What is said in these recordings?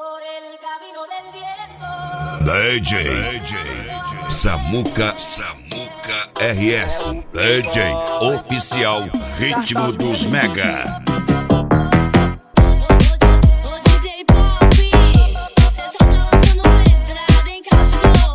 por el camino del viento. DJ, DJ, Samuca, Samuca RS, DJ oficial, ritmo dos mega. Ô DJ Pop, cê só lançando pedrada, hein, cachorro?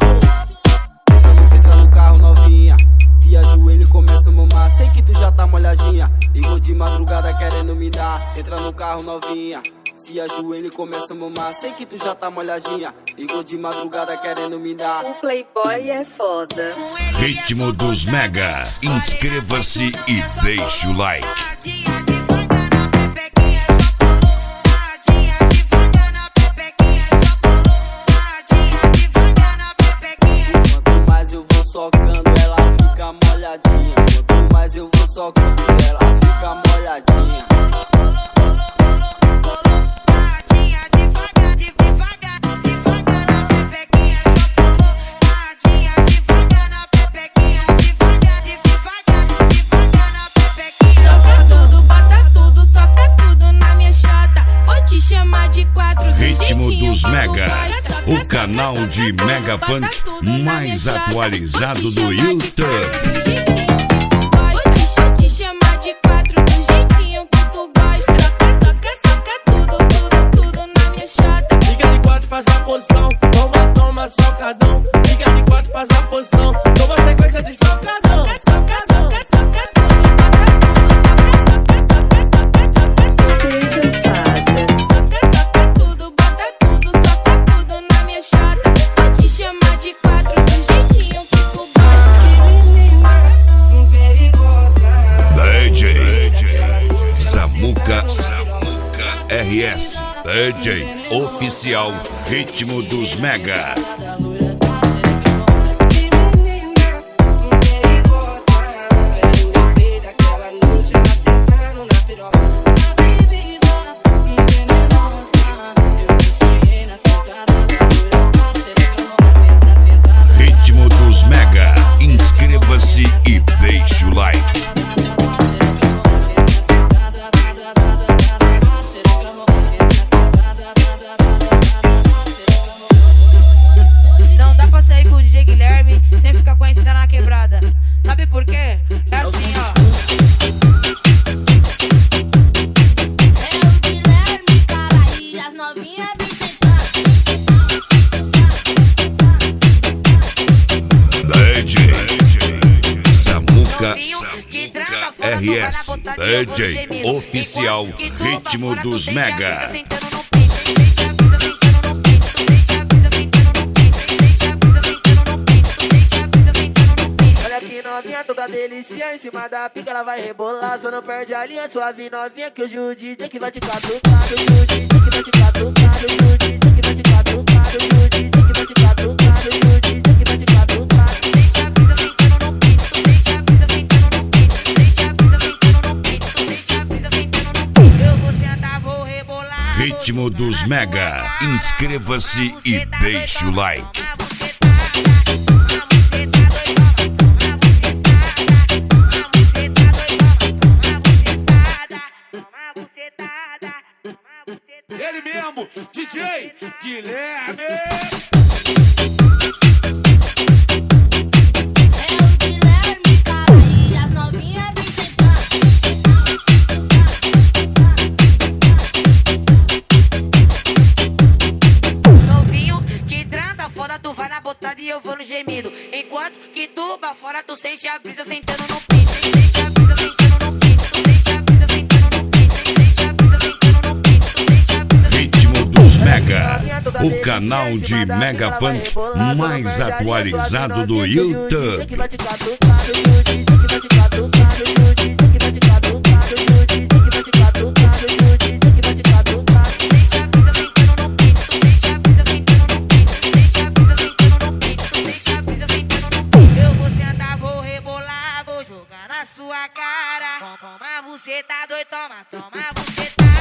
Entra no carro novinha, se ajoelha e começa a mamar. Sei que tu já tá molhadinha, Igor de madrugada querendo me dar. Entra no carro novinha, se ajoelha e começa a mamar. Sei que tu já tá molhadinha, Igor de madrugada querendo me dar. O Playboy é foda. Ritmo dos mega. Inscreva-se e deixe o like. Quanto mais eu vou socando, ela fica molhadinha. Quanto mais eu vou socando, ela fica molhadinha. Ritmo dos Mega. Soca, o soca, canal soca de Mega Funk minha mais atualizado do YouTube. quatro do jeitinho que tu gosta. Vou te- te chamar de quatro do jeitinho que tu gosta. Soca, soca, soca tudo, tudo, tudo na minha chota. Fica de quatro, faz a posição. Toma, toma, socadão. Fica de quatro, faz a posição. Toma sequência de socadão. Soca, soca, soca, soca tudo, Oficial, ritmo dos mega. Ritmo dos mega. Inscreva-se e deixe o like. Brisa sentando no peito. Olha que novinha toda delícia Em cima da pica ela vai rebolar Só não perde a linha Suave novinha que hoje o DJ que vai te catucar Hoje o DJ Ritmo dos mega. Inscreva-se e deixe o like. uma bucetada, uma buceta e eu vou no gemido. Enquanto que tu pra fora, tu sente a brisa sentando no peito. Sente a brisa sentando no peito. Tu sente a brisa sentando no peito. Sente a brisa sentando no Ritmo dos Mega, o canal de Mega Funk mais atualizado do YouTube. Sua cara. Toma, você tá doido, toma, toma, você tá.